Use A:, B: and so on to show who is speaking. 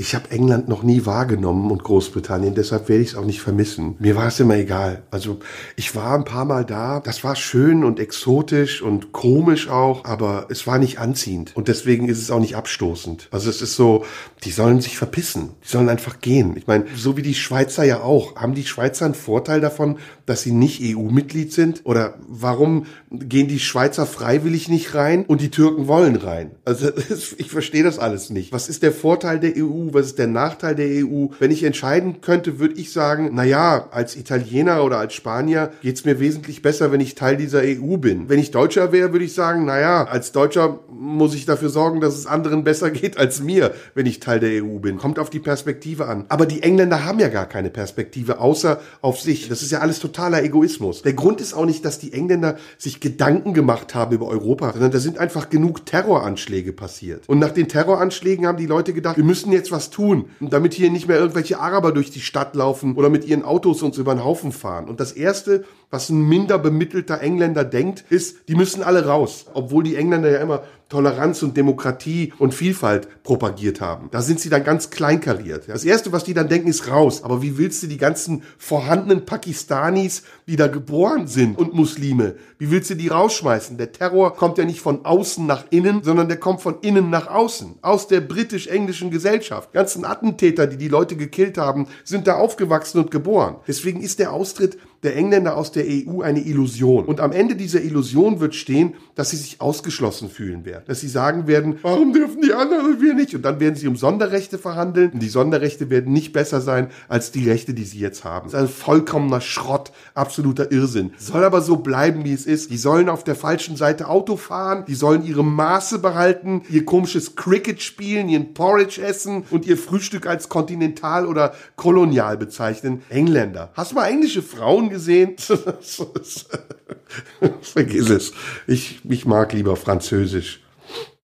A: Ich habe England noch nie wahrgenommen und Großbritannien, deshalb werde ich es auch nicht vermissen. Mir war es immer egal. Also ich war ein paar Mal da, das war schön und exotisch und komisch auch, aber es war nicht anziehend und deswegen ist es auch nicht abstoßend. Also es ist so, die sollen sich verpissen, die sollen einfach gehen. Ich meine, so wie die Schweizer ja auch. Haben die Schweizer einen Vorteil davon, dass sie nicht EU-Mitglied sind? Oder warum gehen die Schweizer freiwillig nicht rein und die Türken wollen rein? Also ich verstehe das alles nicht. Was ist der Vorteil der EU? Was ist der Nachteil der EU? Wenn ich entscheiden könnte, würde ich sagen, na ja, als Italiener oder als Spanier geht's mir wesentlich besser, wenn ich Teil dieser EU bin. Wenn ich Deutscher wäre, würde ich sagen, na ja, als Deutscher muss ich dafür sorgen, dass es anderen besser geht als mir, wenn ich Teil der EU bin. Kommt auf die Perspektive an. Aber die Engländer haben ja gar keine Perspektive, außer auf sich. Das ist ja alles totaler Egoismus. Der Grund ist auch nicht, dass die Engländer sich Gedanken gemacht haben über Europa, sondern da sind einfach genug Terroranschläge passiert. Und nach den Terroranschlägen haben die Leute gedacht, wir müssen jetzt was tun, damit hier nicht mehr irgendwelche Araber durch die Stadt laufen oder mit ihren Autos uns über den Haufen fahren. Und das erste, was ein minder bemittelter Engländer denkt, ist, die müssen alle raus. Obwohl die Engländer ja immer Toleranz und Demokratie und Vielfalt propagiert haben. Da sind sie dann ganz kleinkariert. Das erste, was die dann denken, ist raus. Aber wie willst du die ganzen vorhandenen Pakistanis, die da geboren sind und Muslime, wie willst du die rausschmeißen? Der Terror kommt ja nicht von außen nach innen, sondern der kommt von innen nach außen. Aus der britisch-englischen Gesellschaft. Die ganzen Attentäter, die die Leute gekillt haben, sind da aufgewachsen und geboren. Deswegen ist der Austritt der Engländer aus der EU eine Illusion. Und am Ende dieser Illusion wird stehen, dass sie sich ausgeschlossen fühlen werden. Dass sie sagen werden, warum dürfen die anderen und wir nicht? Und dann werden sie um Sonderrechte verhandeln. Und die Sonderrechte werden nicht besser sein als die Rechte, die sie jetzt haben. Das ist ein vollkommener Schrott, absoluter Irrsinn. Soll aber so bleiben, wie es ist. Die sollen auf der falschen Seite Auto fahren, die sollen ihre Maße behalten, ihr komisches Cricket spielen, ihren Porridge essen und ihr Frühstück als kontinental oder kolonial bezeichnen. Engländer. Hast du mal englische Frauen gesehen. Vergiss es. Ich, ich mag lieber Französisch.